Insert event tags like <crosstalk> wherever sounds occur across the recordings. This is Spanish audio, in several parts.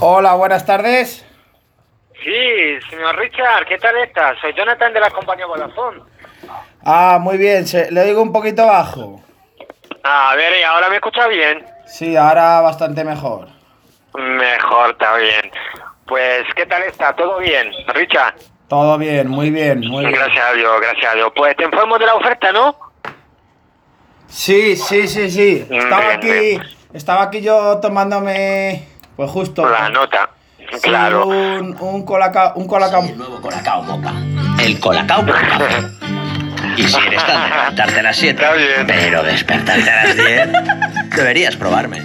Hola, buenas tardes. Sí, señor Richard, ¿qué tal estás? Soy Jonathan de la compañía Vodafone. Ah, muy bien, se- le digo un poquito bajo. A ver, ¿y ahora me escucha bien? Sí, ahora bastante mejor. Mejor, está bien. Pues, ¿qué tal está? ¿Todo bien, Richard? Todo bien, muy bien, muy bien. Gracias a Dios, gracias a Dios. Pues te informo de la oferta, ¿no? Sí, sí, sí, sí. Estaba Bien, aquí, bien. Estaba aquí yo tomándome, pues justo. La nota. sí, Claro. Un, un colacao, un colacao. El nuevo Colacao Moca. El Colacao Moca. <laughs> Y si eres tan de levantarte a las 7, Está bien. pero despertarte a las 10, deberías probarme.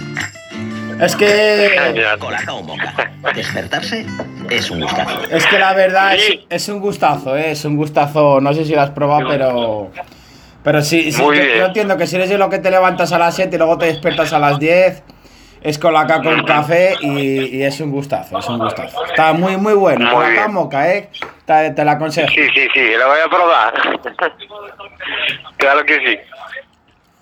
Es que. Colacao Moca. Despertarse es un gustazo. es que la verdad es, Sí. es un gustazo, ¿eh? es un gustazo. No sé si lo has probado, pero, pero sí, sí yo, entiendo que si eres de lo que te levantas a las 7 y luego te despiertas a las 10. Es colacao con café y, y es un gustazo, es un gustazo. Está muy, muy bueno. Muy bien. moca, ¿eh? Te, te la aconsejo. Sí, sí, sí, lo voy a probar. <laughs> claro que sí.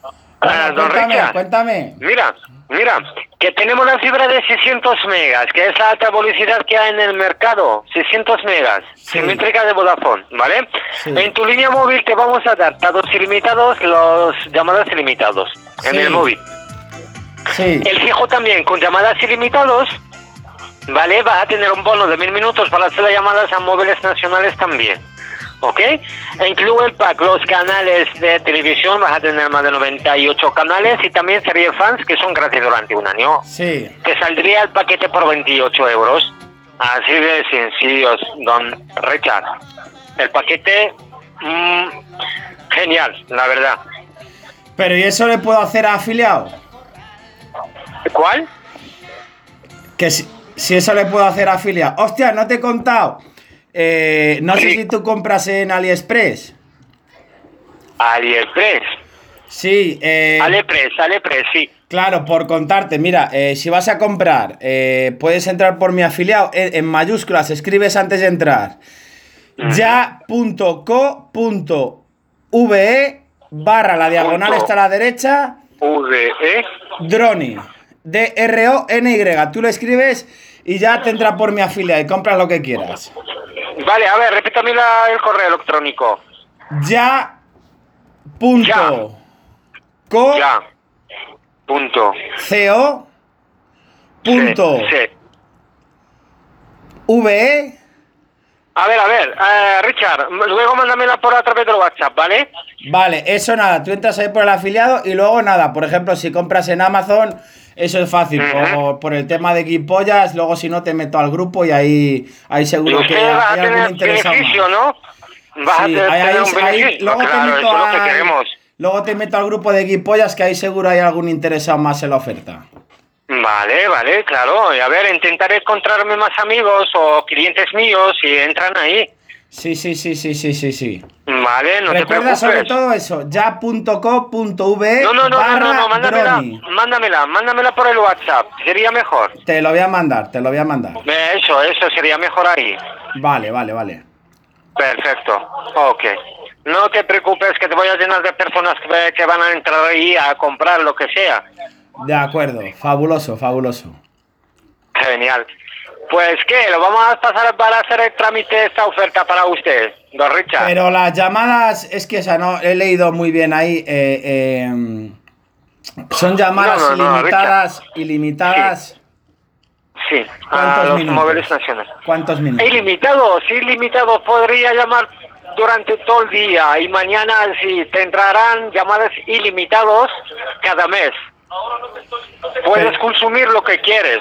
Bueno, Ah, cuéntame, Richard. cuéntame. Mira, mira, que tenemos la fibra de 600 megas, que es la alta velocidad que hay en el mercado. 600 megas, Sí. simétrica de Vodafone, ¿vale? Sí. En tu línea móvil te vamos a dar datos ilimitados, los llamadas ilimitados en el móvil. Sí. El fijo también con llamadas ilimitados, ¿vale? Va a tener un bono de mil minutos para hacer las llamadas a móviles nacionales también. ¿Ok? Incluye el pack, los canales de televisión, vas a tener más de 98 canales y también serie fans que son gratis durante un año. Sí. Te saldría el paquete por 28 euros. Así de sencillos, don Richard. El paquete, mm, genial, la verdad. Pero ¿y eso le puedo hacer a afiliado? ¿Cuál? Que si, si eso le puedo hacer a afiliado. Hostia, no te he contado. Eh, no sé si tú compras en AliExpress. AliExpress. Sí, eh, AliExpress, AliExpress, sí. claro, por contarte, mira, eh, si vas a comprar, eh, puedes entrar por mi afiliado en, mayúsculas, escribes antes de entrar ya.co.ve barra la diagonal está a la derecha VE. Droni. D-R-O-N-Y. Tú lo escribes y ya te entra por mi afiliado y compras lo que quieras. Vale, a ver, repítame la- el correo electrónico. Ya. Punto. Ya. Co. Ya. Punto. CO. Punto. Sí, sí. VE. A ver, a ver, eh, Richard, luego mándamela por a través del WhatsApp, ¿vale? Vale, eso nada. Tú entras ahí por el afiliado y luego nada. Por ejemplo, si compras en Amazon, eso es fácil. Por, por el tema de guipollas, luego si no te meto al grupo y ahí, ahí seguro que a hay algún interesado. ¿no? A Sí, tener ahí- ahí- un ahí- beneficio. luego te meto lo que. Luego te meto al grupo de guipollas que ahí seguro hay algún interesado más en la oferta. Vale, vale, claro. Y a ver, intentaré encontrarme más amigos o clientes míos y entran ahí. Sí, sí, sí, sí, sí, sí, sí. Vale, no te Recuerda sobre preocupes. todo eso, ya.co.v No, no, no, no, barra no, no, mándamela, Droni. mándamela, mándamela por el WhatsApp, sería mejor. Te lo voy a mandar, te lo voy a mandar. Eso, eso sería mejor ahí. Vale, vale, vale. Perfecto, ok. No te preocupes que te voy a llenar de personas que, que van a entrar ahí a comprar lo que sea. De acuerdo, fabuloso, fabuloso. Genial. Pues qué, lo vamos a pasar para hacer el trámite de esta oferta para usted, don Richard. Pero las llamadas, es que, o sea, no, he leído muy bien ahí. eh, eh, son llamadas No, no, no, ilimitadas, ilimitadas. Sí, a ¿Cuántos los minutos? móviles nacionales. ¿Cuántos minutos? Ilimitados, ilimitados. Podría llamar durante todo el día y mañana sí te entrarán llamadas ilimitados cada mes. Puedes consumir lo que quieres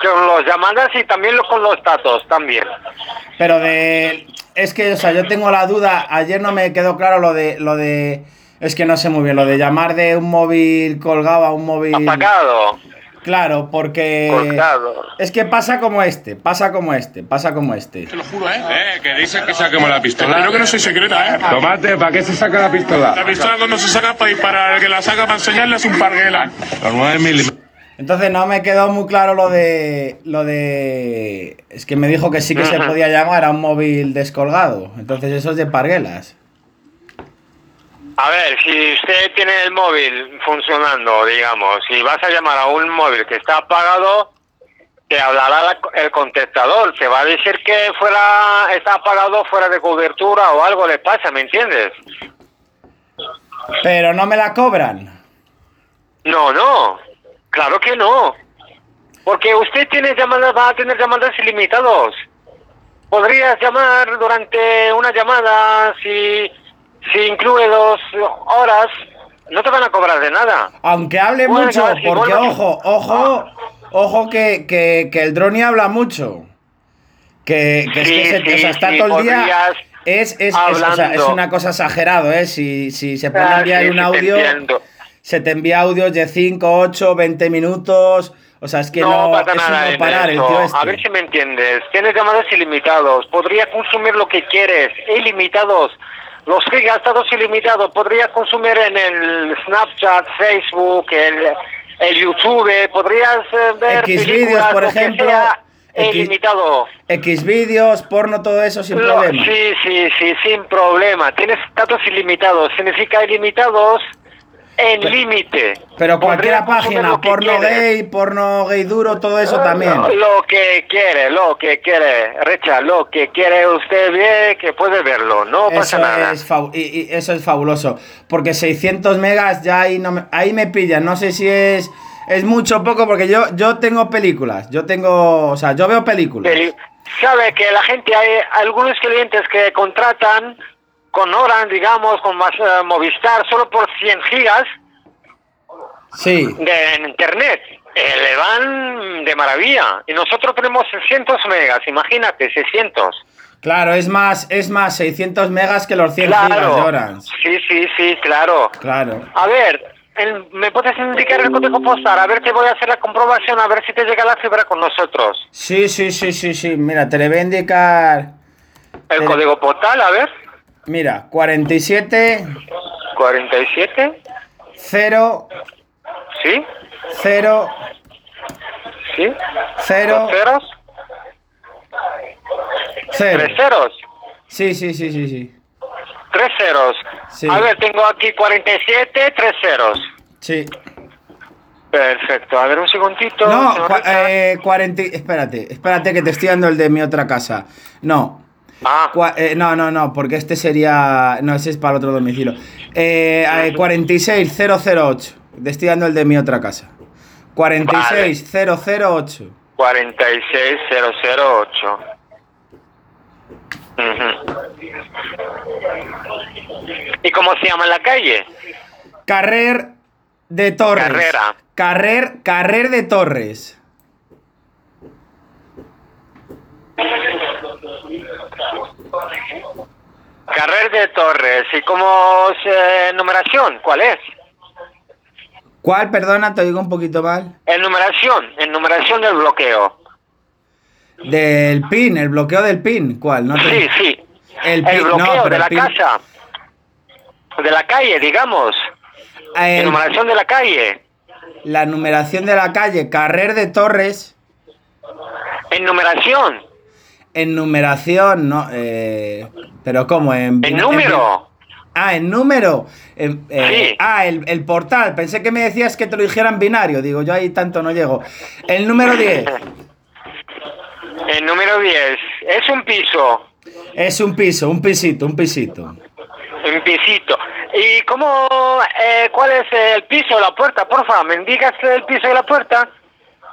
con las llamadas y también lo, con los datos también. Pero de. Es que, o sea, yo tengo la duda. Ayer no me quedó claro lo de. Lo de es que no sé muy bien. Lo de llamar de un móvil colgado a un móvil. Apagado, Claro, porque. Es que pasa como este. Pasa como este. Pasa como este. Te lo juro, ¿eh? Eh, que dicen que saquemos la pistola. Creo que no soy secreta, ¿eh? Tomate, ¿para qué se saca la pistola? La pistola cuando se saca para disparar, el que la saca para enseñarle es un parguela. Los 9 milímetros. Entonces no me quedó muy claro lo de. Lo de. Es que me dijo que sí que se podía llamar a un móvil descolgado. Entonces eso es de parguelas. A ver, si usted tiene el móvil funcionando, digamos, y vas a llamar a un móvil que está apagado, te hablará la- el contestador, te va a decir que fuera está apagado fuera de cobertura o algo le pasa, ¿me entiendes? Pero no me la cobran. No, no, claro que no. Porque usted tiene llamadas, va a tener llamadas ilimitados. Podrías llamar durante una llamada, si, si incluye dos horas, no te van a cobrar de nada. Aunque hable Bueno, mucho, porque bueno. ojo, ojo, ojo que, que, que el drone habla mucho. Que, que es que se, sí, o sea, está sí, todo el día. Es, es, es, o sea, es hablando. una cosa exagerado, ¿eh? Si, si se puede Ah, enviar un te audio, se te envía audios de 5, 8, 20 minutos. O sea, es que no, pasa nada no en parar el tío este. A ver si me entiendes. Tienes llamadas ilimitados. Podría consumir lo que quieres. Ilimitados. Los gigas todos ilimitados. Podrías consumir en el Snapchat, Facebook, el, el YouTube. Podrías eh, ver Xvideos, películas, por ejemplo, X- ilimitado. X vídeos, porno, todo eso sin Lo- problema. sí, sí, sí, sin problema. Tienes datos ilimitados. Significa ilimitados en Pe- límite. Pero cualquier página, porno gay, porno gay duro, todo eso también. Lo que quiere, lo que quiere, Recha, lo que quiere usted ve que puede verlo, no pasa nada. es, y, y eso es fabuloso. Porque 600 megas ya ahí, no me, ahí me pillan. No sé si es, es mucho o poco, porque yo, yo tengo películas. Yo tengo, o sea, yo veo películas. Peli- Sabe que la gente, hay algunos clientes que contratan con Orange, digamos, con más eh, Movistar, solo por 100 gigas Sí, de internet. eh, le van de maravilla. Y nosotros tenemos 600 megas, imagínate, 600. claro, es más, es más 600 megas que los 100 gigas de. Orange. Sí, sí, sí, claro. Claro. A ver, el- ¿me puedes indicar el código postal? A ver, te voy a hacer la comprobación, a ver si te llega la fibra con nosotros. Sí, sí, sí, sí, sí. Mira, te le voy a indicar. El código postal, a ver. Mira, 47 47, 0 ¿sí? 0 ¿Sí? 0 ¿Dos ceros? 0. ¿Tres ceros? Sí, sí, sí, sí, sí. Tres ceros. Sí. A ver, tengo aquí 47, tres ceros. Sí. Perfecto. A ver, un segundito. No, eh, 40. y- Espérate, espérate que te estoy dando el de mi otra casa. No. Ah, eh, no, no, no, porque este sería. No, ese es para el otro domicilio. Eh, eh, 46008. Te estoy dando el de mi otra casa. 46008. 46008. Ujú. ¿Y cómo se llama la calle? Carrer de Torres. Carrera. Carrer, Carrer de Torres. Carrer de Torres. ¿Y cómo es eh, numeración? ¿Cuál es? ¿Cuál? Perdona, te digo un poquito mal. En numeración, en numeración del bloqueo. Del PIN, el bloqueo del PIN. ¿Cuál? No te- Sí, sí. El bloqueo no, pero de la pin- casa. De la calle, digamos. El- En numeración de la calle. la numeración de la calle Carrer de Torres. En numeración. En numeración, no. eh, pero ¿cómo? En, En número. ah, en número. En- eh, Sí. Ah, el, el portal. Pensé que me decías que te lo dijera en binario. Digo, yo ahí tanto no llego. El número 10. <laughs> El número 10. Es un piso. Es un piso, un pisito, un pisito. Un pisito. ¿Y cómo, eh, cuál es el piso, la puerta? Porfa, ¿me indicas el piso y la puerta?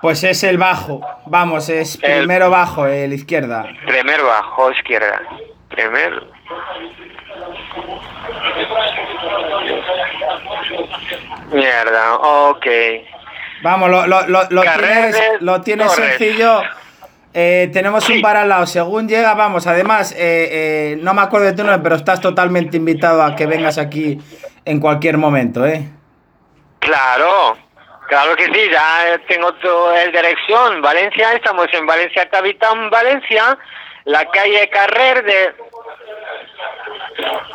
Pues es el bajo. Vamos, es El- primero bajo, el izquierda. Primer bajo, izquierda. Primer. Mierda, ok. Vamos, lo, lo, lo, lo tienes, lo tienes sencillo. Eh, tenemos un bar al lado. Según llega, vamos. Además, eh, eh, no me acuerdo de tu nombre, pero estás totalmente invitado a que vengas aquí en cualquier momento, ¿eh? Claro, claro que sí, ya tengo todo el dirección. Valencia, estamos en Valencia Capital, Valencia, la calle Carrer de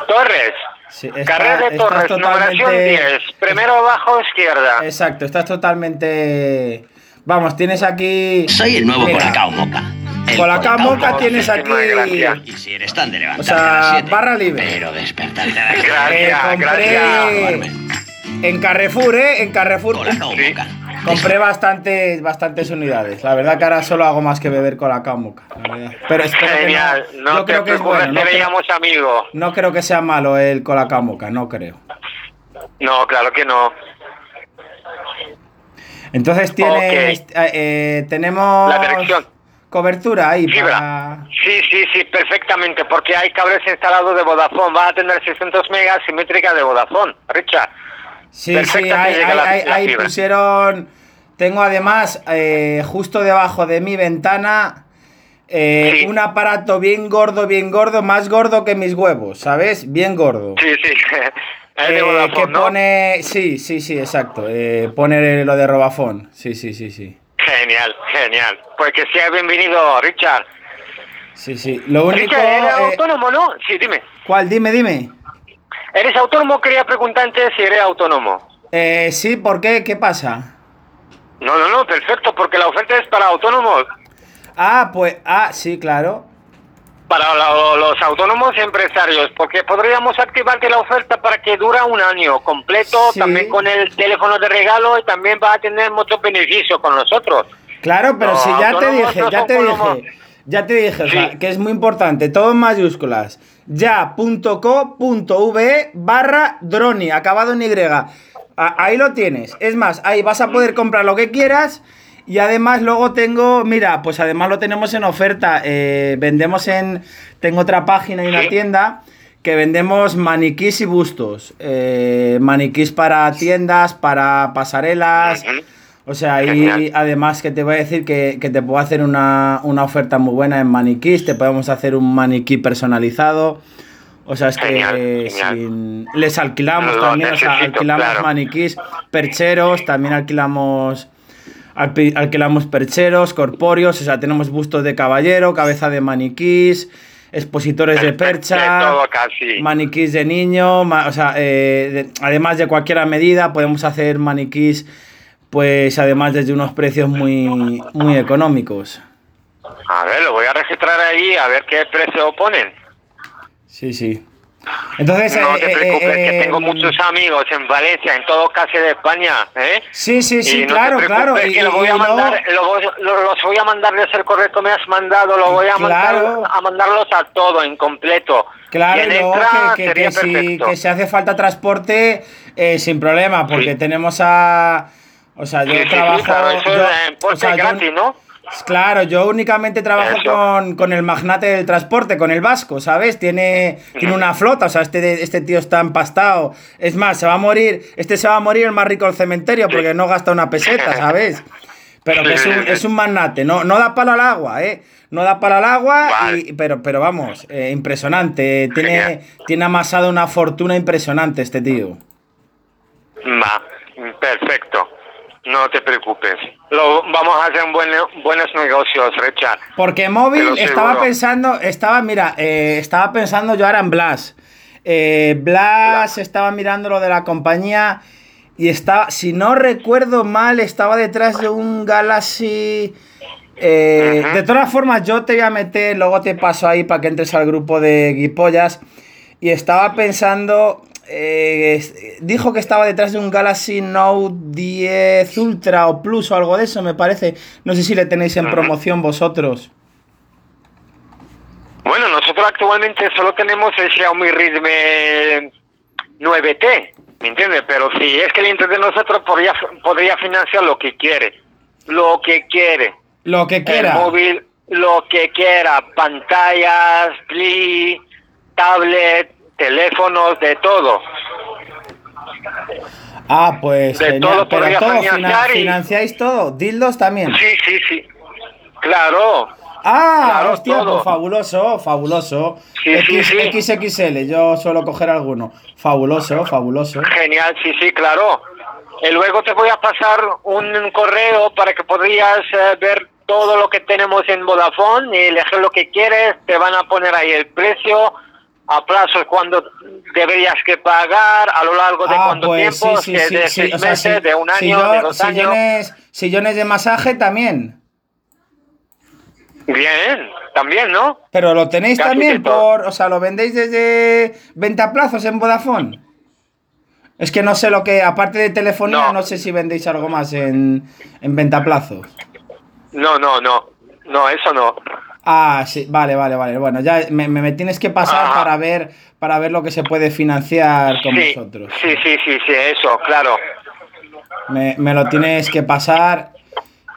Torres. Sí, está- Carrer de Torres, numeración 10, primero abajo izquierda. Exacto, estás totalmente. Vamos, tienes aquí. Soy el nuevo Mira, Colacao Moca, El Con la Colacao camoca Podcast. tienes aquí. Y si eres tan de O sea, a las 7, barra libre. pero despertarte a las Gracias, Eh, compré gracias. En Carrefour, ¿eh? En Carrefour Sí. Compré bastantes, bastantes unidades. La verdad que ahora solo hago más que beber con la verdad. Pero espero Genial. que no. No yo te creo que es bueno. No creo, seríamos amigos. no creo que sea malo el con la camoca, no creo. No, claro que no. Entonces tienes, eh, eh, tenemos La dirección. cobertura ahí Fibra. para... Sí, sí, sí, perfectamente, porque hay cables instalados de Vodafone. Va a tener 600 megas simétrica de Vodafone, Richard. Sí, sí, ahí, ahí- la- ahí- la ahí fibra. pusieron... Tengo además, eh, justo debajo de mi ventana, eh, Sí. un aparato bien gordo, bien gordo, más gordo que mis huevos, ¿sabes? Bien gordo. Sí, sí. <laughs> Eh, Vodafone, que ¿no? pone... Sí, sí, sí, exacto. eh, pone lo de Robafone. Sí, sí, sí, sí. Genial, genial. Pues que sea bienvenido, Richard. Sí, sí. Lo único... Richard, ¿eres eh, autónomo, no? Sí, dime. ¿Cuál? Dime, dime. ¿Eres autónomo? Quería preguntarte si eres autónomo. Eh, sí, ¿por qué? ¿Qué pasa? No, no, no, perfecto, porque la oferta es para autónomos. Ah, pues... Ah, sí, claro. Para los autónomos empresarios, porque podríamos activarte la oferta para que dura un año completo, Sí. también con el teléfono de regalo y también va a tener muchos beneficios con nosotros. Claro, pero No, si ya te dije, ya te dije, ya te dije, Sí. que es muy importante, todo en mayúsculas. Ya.co.ve barra droni, acabado en Y. A- Ahí lo tienes. Es más, ahí vas a poder comprar lo que quieras. Y además luego tengo, mira, pues además lo tenemos en oferta. eh, vendemos en, tengo otra página y una Sí. tienda que vendemos maniquís y bustos. eh, maniquís para tiendas, para pasarelas. O sea, ahí Genial. además que te voy a decir que, que te puedo hacer una, una oferta muy buena en maniquís, te podemos hacer un maniquí personalizado. O sea, es que Genial, sin- les alquilamos también, o sea, alquilamos claro. maniquís, percheros, también alquilamos alquilamos percheros, corpóreos, o sea, tenemos bustos de caballero, cabeza de maniquís, expositores de percha, De todo casi. maniquís de niño, ma- o sea, eh, de- además de cualquier medida, podemos hacer maniquís, pues además desde unos precios muy, muy económicos. A ver, lo voy a registrar ahí a ver qué precio ponen. Sí, sí. Entonces, No eh, te eh, preocupes, eh, que tengo eh, muchos amigos en Valencia, en todo casi de España, ¿eh? Sí, sí, sí, Y no claro, te claro. preocupes, Y, que lo voy a mandar, voy- lo- los voy a mandar de ser correcto, me has mandado, lo voy a Claro. mandar a mandarlos a todo, en completo. Claro, y que, que- sería que si, que si hace falta transporte, sin problema, porque Sí. tenemos a... O sea, yo trabajo... claro, yo- en o sea, yo- gratis, ¿no? Claro, yo únicamente trabajo con, con el magnate del transporte, con el vasco, ¿sabes? Tiene, tiene una flota, o sea, este, este tío está empastado. Es más, se va a morir, este se va a morir el más rico del cementerio porque no gasta una peseta, <laughs> ¿sabes? Pero que es un, es un magnate, no, no da palo al agua, ¿eh? No da palo al agua, Vale. y- pero, pero vamos, eh, impresionante. Tiene, tiene amasado una fortuna impresionante este tío. Va, perfecto. No te preocupes. Lo, vamos a hacer buen- buenos negocios, Richard. Porque móvil estaba pensando, estaba, mira, eh, estaba pensando yo ahora en Blas. Eh, Blas estaba mirando lo de la compañía y estaba, si no recuerdo mal, estaba detrás de un Galaxy. eh. De todas formas, yo te voy a meter, luego te paso ahí para que entres al grupo de Guipollas. Y estaba pensando. Eh, dijo que estaba detrás de un Galaxy Note 10 Ultra o Plus o algo de eso, me parece. No sé si le tenéis en promoción vosotros. Bueno, nosotros actualmente solo tenemos el Xiaomi Redmi 9T, ¿me entiendes? Pero si es cliente de nosotros, podría, podría financiar lo que quiere. Lo que quiere. Lo que quiera. El móvil, lo que quiera. Pantallas, Pli, tablet, teléfonos, de todo. Ah, pues De genial. todo Pero todo, financiar fina- y- financiáis todo. Dildos también. Sí, sí, sí. Claro. Ah, Claro, hostia, pues fabuloso, fabuloso. Sí, sí, sí. XXL, yo suelo coger alguno. Fabuloso, fabuloso. Genial, sí, sí, claro. Y luego te voy a pasar un correo para que podrías eh, ver todo lo que tenemos en Vodafone y elegir lo que quieres. Te van a poner ahí el precio, a plazos cuando deberías que pagar, a lo largo de Ah, cuánto pues sí, tiempo, sí, es sí, de sí. seis O sea, meses, si- de un año, de dos años. sillones, sillones de masaje también. Bien, también, ¿no? Pero lo tenéis Casi también por. O sea, lo vendéis desde ventaplazos en Vodafone. Es que no sé lo que. Aparte de telefonía, no, No. sé si vendéis algo más en, en ventaplazos. No, no, no. No, eso no. Ah, sí, vale, vale, vale. Bueno, ya me, me- tienes que pasar Ajá. para ver para ver lo que se puede financiar con sí, vosotros. sí, sí, sí, sí, eso, claro. Me, me lo tienes que pasar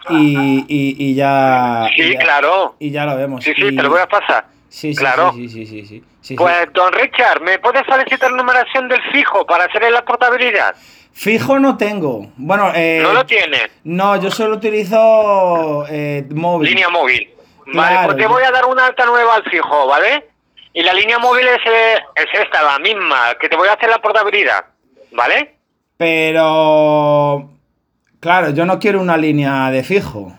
y, y, y ya. y Sí, ya- claro. Y ya lo vemos. Sí, sí, Y- te lo voy a pasar. Sí, sí, Claro. sí, sí, sí, sí. Pues, don Richard, ¿me puedes solicitar numeración del fijo para hacerle la portabilidad? Fijo no tengo. Bueno, eh, no lo tienes. No, yo solo utilizo eh, móvil. Línea móvil. Vale, Claro, pues te voy a dar una alta nueva al fijo, ¿vale? Y la línea móvil es, es esta, la misma, que te voy a hacer la portabilidad, ¿vale? Pero. Claro, yo no quiero una línea de fijo.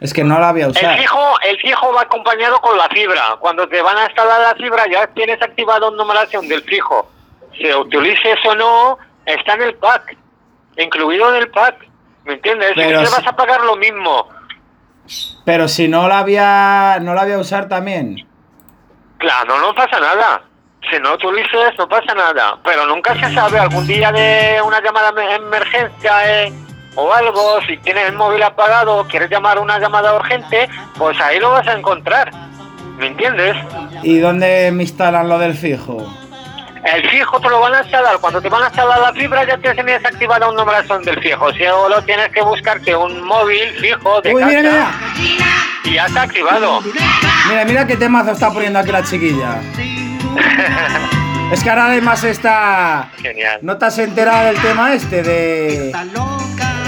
Es que no la voy a usar. El fijo, el fijo va acompañado con la fibra. Cuando te van a instalar la fibra ya tienes activado numeración del fijo. Si utilices o no, está en el pack, incluido en el pack. ¿Me entiendes? Pero te vas a pagar lo mismo. Pero si no la voy a, no la voy a usar también. Claro, no pasa nada. Si no utilices, no pasa nada. Pero nunca se sabe, algún día de una llamada de emergencia eh, o algo, si tienes el móvil apagado o quieres llamar una llamada urgente, pues ahí lo vas a encontrar. ¿Me entiendes? ¿Y dónde me instalan lo del fijo? El fijo te lo van a instalar. Cuando te van a instalar la fibra ya te tienes activada una numeración del fijo. Si solo tienes que buscarte un móvil fijo de Uy, casa mira, mira. y ya está activado. Mira, mira qué temazo está poniendo aquí la chiquilla. <laughs> Es que ahora además está. Genial. ¿No te has enterado del tema este de.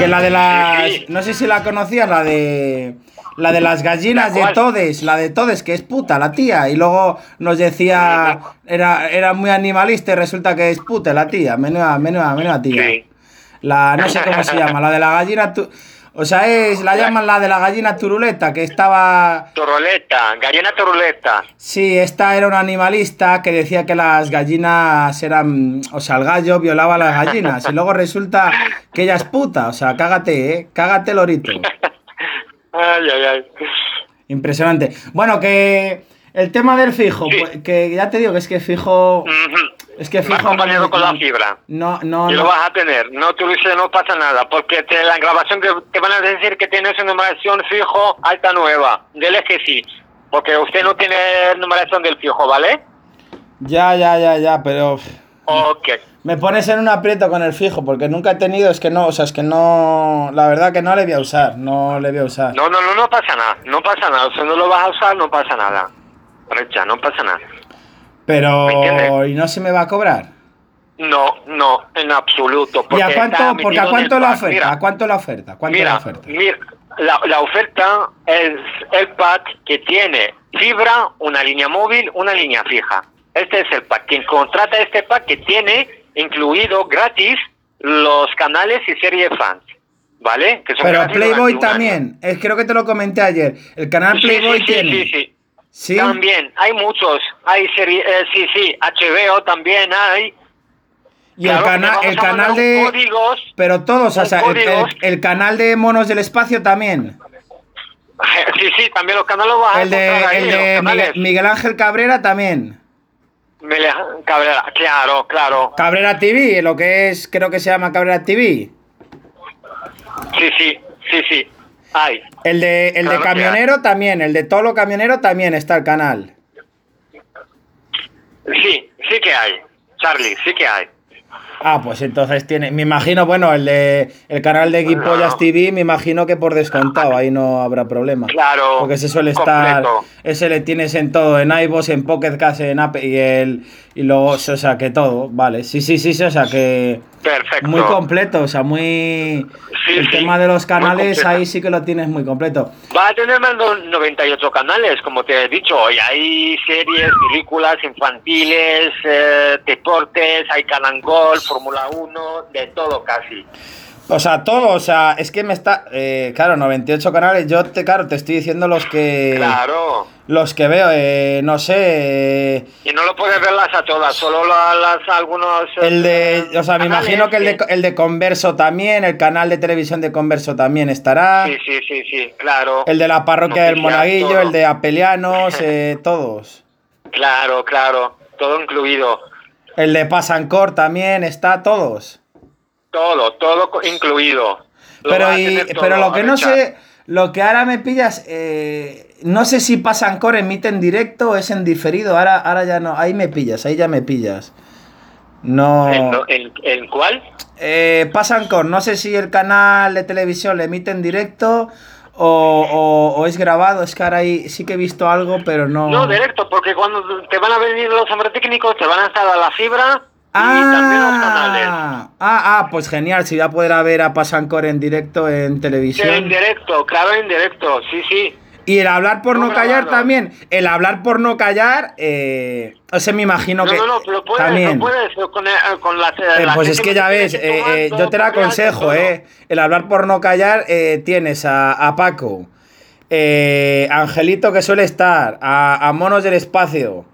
Que la de las. Sí, sí. No sé si la conocías, la de. La de las gallinas ¿La de? Todes, la de Todes, que es puta, la tía. Y luego nos decía. Era, era muy animalista y resulta que es puta la tía. Menuda, menuda, menuda tía. Sí. La, no sé cómo se llama, la de la gallina. tu- o sea, es, la llaman la de la gallina turuleta, que estaba. Toroleta, gallina toroleta. Sí, esta era una animalista que decía que las gallinas eran. O sea, el gallo violaba a las gallinas. Y luego resulta que ella es puta. O sea, cágate, ¿eh? Cágate, lorito. Ay, ay, ay. Impresionante. Bueno, que. El tema del fijo, Sí. pues, que ya te digo que es que fijo. Es que fijo. acompañado no- con la fibra. No, no, y lo no. vas a tener. No utilices, no pasa nada. Porque te, la grabación que te van a decir que tienes una numeración fijo alta nueva. Dile que sí. Porque usted no tiene numeración del fijo, ¿vale? Ya, ya, ya, ya, pero. Ok. Me pones en un aprieto con el fijo, porque nunca he tenido, es que no, o sea, es que no, la verdad que no le voy a usar, no le voy a usar. No, no, no, no pasa nada. No pasa nada. Si no lo vas a usar, no pasa nada. Recha, no pasa nada. ¿Me Pero? ¿y no se me va a cobrar? No, no, en absoluto. ¿Y porque a está cuánto, porque a cuánto la pack. oferta? Mira, ¿A cuánto la oferta? ¿Cuánto mira, la oferta? mira, la, la oferta es el pack que tiene fibra, una línea móvil, una línea fija. Este es el pack. Quien contrata este pack que tiene incluido gratis los canales y series fans. ¿Vale? Que son Pero Playboy también, es, creo que te lo comenté ayer, el canal Playboy sí, sí, tiene. sí, También, hay muchos. Hay serie, eh, sí, sí, HBO también hay. Y el, cana- el canal de... Códigos, Pero todos, o sea, el, el- códigos. el canal de Monos del Espacio también. <laughs> Sí, sí, también los canales a El de, ahí. Miguel, Miguel Ángel Cabrera también. Cabrera, claro, claro. Cabrera TV, lo que es, creo que se llama Cabrera TV. Sí, sí, sí, sí. Hay. El de, el Claro de camionero también, el de Tolo Camionero también está el canal. Sí, sí que hay. Charlie, sí que hay. Ah, pues entonces tiene, me imagino, bueno, el de el canal de Guipollas No. TV, me imagino que por descontado, ahí no habrá problema. Claro, Porque se suele estar, completo. ese le tienes en todo, en iVoox, en Pocket Cast, en App y el y luego, o sea, que todo, vale. Sí, sí, sí, o sea, que Perfecto. muy completo, o sea, muy Sí, el sí, tema de los canales ahí sí que lo tienes muy completo. Va a tener más de 98 canales, como te he dicho. Y hay series, películas infantiles, eh, deportes, hay Canal Golf, Fórmula 1, de todo casi. O sea, todo, o sea, es que me está. eh, claro, 98 canales. Yo te, claro, te estoy diciendo los que. Claro. Los que veo, eh, no sé. eh, Y no lo puedes verlas a todas, solo la- las algunos... eh, el de. O sea, me canales imagino que el de, el de Converso también, el canal de televisión de Converso también estará. Sí, sí, sí, sí, claro. El de la parroquia del Monaguillo, todo. el de Apelianos, <laughs> eh, todos. Claro, claro, todo incluido. El de Pasancor también está, todos. Todo, todo incluido. Lo Pero, y- pero lo que no sé, lo que ahora me pillas, eh, no sé si Pasancor emite en directo o es en diferido. Ahora, ahora ya no, ahí me pillas, ahí ya me pillas. No. ¿En, en- en cuál? Eh, Pasancor, no sé si el canal de televisión le emite en directo o, o- o es grabado. Es que ahora ahí sí que he visto algo, pero no. No, directo, porque cuando te van a venir los hombres técnicos te van a instalar la fibra y también los canales. Ah, ah, ah, pues genial, si voy a poder ver a Pasancor en directo en Sí, televisión. en directo, claro, en directo, sí, sí. Y el hablar por no, No callar también. El hablar por no callar, eh, o sea, me imagino No, que no, no, pero puedes, también. no puedes con, eh, con las... Eh, la pues es que ya ves, que eh, yo te lo confianza, aconsejo, eh. El hablar por no callar, eh, tienes a, a Paco, Angelito que suele estar, a, a Monos del Espacio.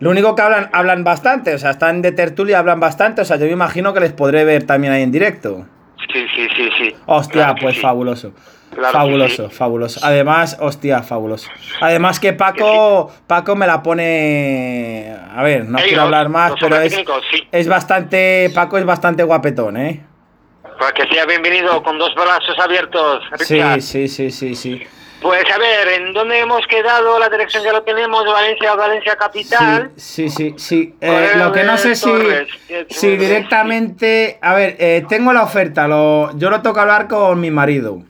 Lo único que hablan, hablan bastante, o sea, están de tertulia, hablan bastante, o sea, yo me imagino que les podré ver también ahí en directo. Sí, sí, sí, sí. Hostia, Claro pues sí. fabuloso. Claro fabuloso, sí. fabuloso. Además, hostia, fabuloso. Además que Paco, Paco me la pone. A ver, no quiero hablar más, pero es, técnicos, es bastante. Paco es bastante guapetón, ¿eh? Para que sea bienvenido con dos brazos abiertos. Sí, sí, sí, sí, sí. Pues a ver, ¿en dónde hemos quedado? La dirección ya lo tenemos, Valencia, Valencia Capital. Sí, sí, sí. sí. Eh, lo que no sé si, Torres, si directamente. A ver, eh, tengo la oferta. Lo, yo lo toco hablar con mi marido.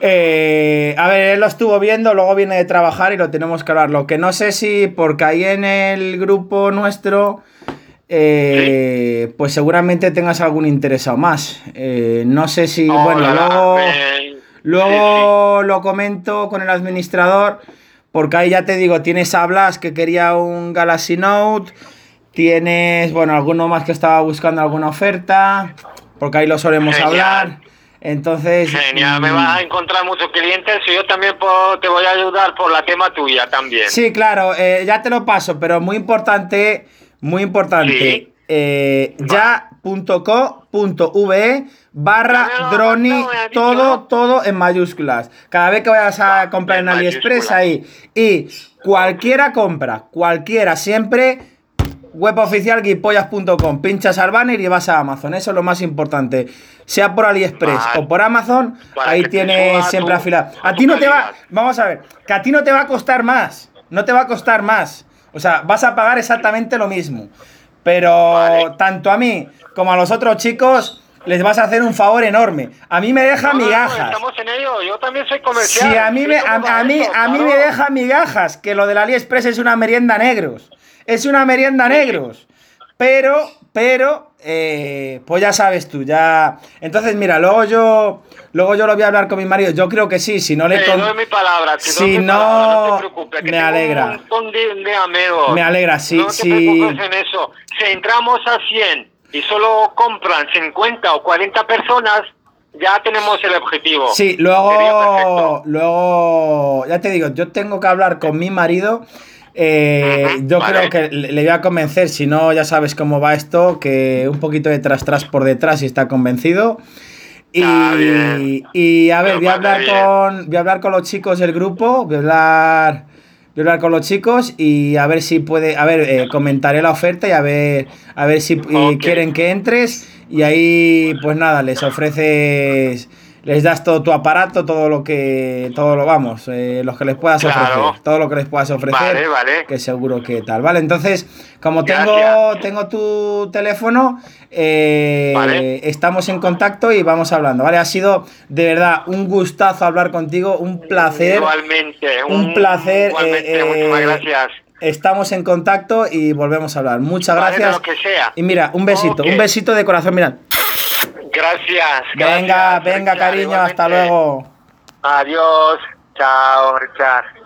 Eh, a ver, él lo estuvo viendo, luego viene de trabajar y lo tenemos que hablar. Lo que no sé si, porque ahí en el grupo nuestro, eh, pues seguramente tengas algún interesado más. Eh, no sé si, bueno, luego, eh, luego lo comento con el administrador, porque ahí ya te digo, tienes a Blas que quería un Galaxy Note, tienes, bueno, alguno más que estaba buscando alguna oferta, porque ahí lo solemos Genial. hablar. Entonces. Genial, me mm, vas a encontrar muchos clientes y yo también po- te voy a ayudar por la tema tuya también. Sí, claro, eh, ya te lo paso, pero muy importante, muy importante. Sí. eh, ya.co.ve barra droni, todo, todo en mayúsculas. Cada vez que vayas a Ah, comprar en AliExpress ahí. Y cualquiera compra, cualquiera, siempre web oficial guipollas.com. Pinchas al banner y vas a Amazon. Eso es lo más importante. Sea por AliExpress o por Amazon, ahí tienes siempre afilado. A ti no te va, vamos a ver, que a ti no te va a costar más. No te va a costar más. O sea, vas a pagar exactamente lo mismo. Pero Vale. tanto a mí como a los otros chicos les vas a hacer un favor enorme. A mí me deja No, no, no, migajas. estamos en ello, yo también soy comercial. Si a mí, me, ¿cómo a, mí, esto? a mí me deja migajas, que lo del AliExpress es una merienda negros. Es una merienda negros. Pero, pero, eh, pues ya sabes tú, ya... Entonces, mira, luego yo, luego yo lo voy a hablar con mi marido. Yo creo que sí, si no le... Te con- doy mi palabra, te Si doy mi no, palabra, no te preocupes, que me alegra. Un montón de, de amigos. Me alegra, sí, No te sí. preocupes en eso. Si entramos a 100 y solo compran 50 o 40 personas, ya tenemos el objetivo. Sí, luego, luego, ya te digo, yo tengo que hablar con mi marido. Eh, yo vale. creo que le, voy a convencer, si no, ya sabes cómo va esto, que un poquito de tras tras por detrás y está convencido. Y, Ah, y a ver, voy a hablar bien. con. Voy a hablar con los chicos del grupo. Voy a hablar. Voy a hablar con los chicos y a ver si puede. A ver, eh, comentaré la oferta y a ver. A ver si quieren que entres. Y ahí, pues nada, les ofreces. Les das todo tu aparato, todo lo que. Todo lo vamos. eh, los que les puedas Claro. ofrecer. Todo lo que les puedas ofrecer. Vale, vale. Que seguro que tal. Vale, entonces, como tengo, Gracias. tengo tu teléfono, eh, Vale. estamos en contacto y vamos hablando. Vale, ha sido de verdad un gustazo hablar contigo, un placer. Igualmente. Un placer, Igualmente, eh, muchísimas eh, gracias. Estamos en contacto y volvemos a hablar. Muchas gracias. lo que sea. Y mira, un besito, un besito de corazón, mira. Gracias. Venga, gracias, venga, Richard, cariño, hasta luego. Adiós. Chao, Richard.